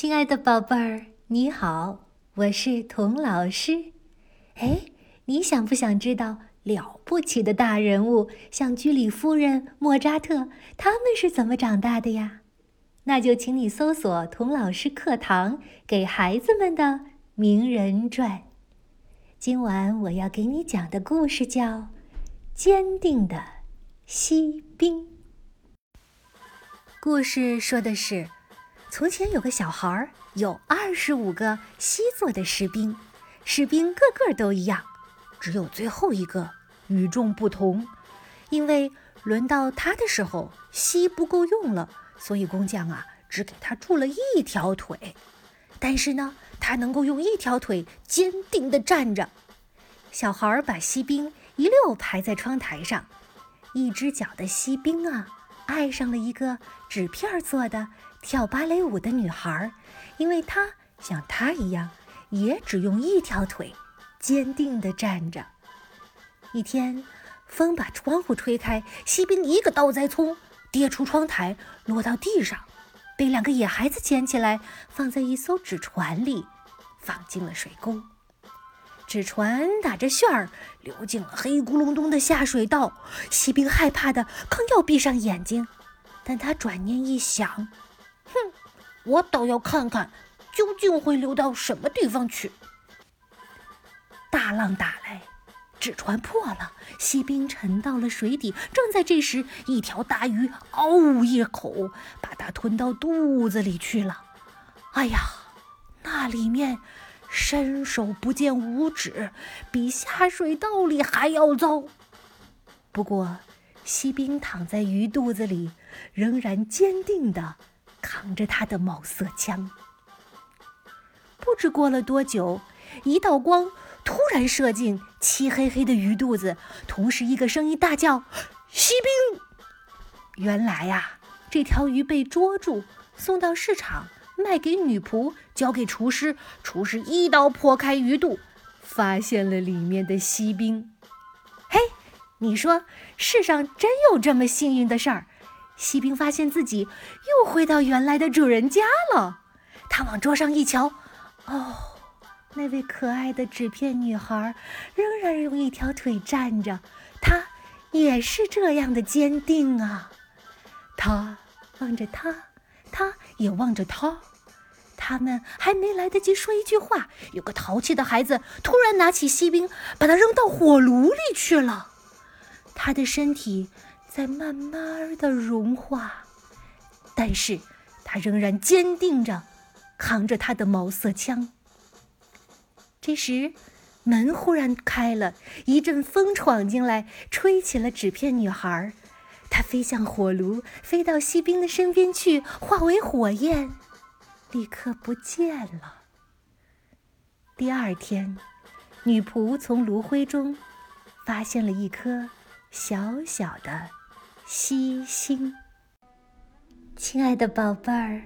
亲爱的宝贝儿，你好，我是童老师。哎，你想不想知道了不起的大人物，像居里夫人、莫扎特，他们是怎么长大的呀？那就请你搜索“童老师课堂”给孩子们的名人传。今晚我要给你讲的故事叫《坚定的锡兵》。故事说的是。从前有个小孩儿，有二十五个锡做的士兵，士兵个个都一样，只有最后一个与众不同，因为轮到他的时候，锡不够用了，所以工匠啊只给他铸了一条腿。但是呢，他能够用一条腿坚定地站着。小孩儿把锡兵一溜排在窗台上，一只脚的锡兵啊，爱上了一个纸片做的。跳芭蕾舞的女孩，因为她像她一样，也只用一条腿，坚定地站着。一天，风把窗户吹开，锡兵一个倒栽葱，跌出窗台，落到地上，被两个野孩子捡起来，放在一艘纸船里，放进了水沟。纸船打着旋儿，流进了黑咕隆咚的下水道。锡兵害怕的刚要闭上眼睛，但他转念一想。哼，我倒要看看，究竟会流到什么地方去。大浪打来，纸船破了，锡兵沉到了水底。正在这时，一条大鱼“嗷呜”一口，把它吞到肚子里去了。哎呀，那里面伸手不见五指，比下水道里还要糟。不过，锡兵躺在鱼肚子里，仍然坚定的。扛着他的毛瑟枪，不知过了多久，一道光突然射进漆黑黑的鱼肚子，同时一个声音大叫：“锡兵！”原来呀，这条鱼被捉住，送到市场卖给女仆，交给厨师，厨师一刀破开鱼肚，发现了里面的锡兵。嘿，你说世上真有这么幸运的事儿？锡兵发现自己又回到原来的主人家了。他往桌上一瞧，哦，那位可爱的纸片女孩仍然用一条腿站着，她也是这样的坚定啊。他望着她，她也望着他。他们还没来得及说一句话，有个淘气的孩子突然拿起锡兵，把它扔到火炉里去了。他的身体。在慢慢的融化，但是他仍然坚定着，扛着他的毛瑟枪。这时，门忽然开了，一阵风闯进来，吹起了纸片女孩。她飞向火炉，飞到锡兵的身边去，化为火焰，立刻不见了。第二天，女仆从炉灰中发现了一颗小小的。星星，亲爱的宝贝儿，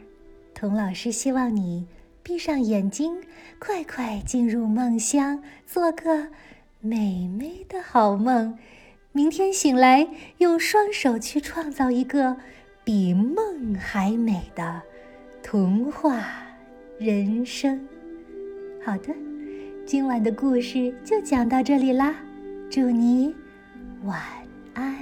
童老师希望你闭上眼睛，快快进入梦乡，做个美美的好梦。明天醒来，用双手去创造一个比梦还美的童话人生。好的，今晚的故事就讲到这里啦，祝你晚安。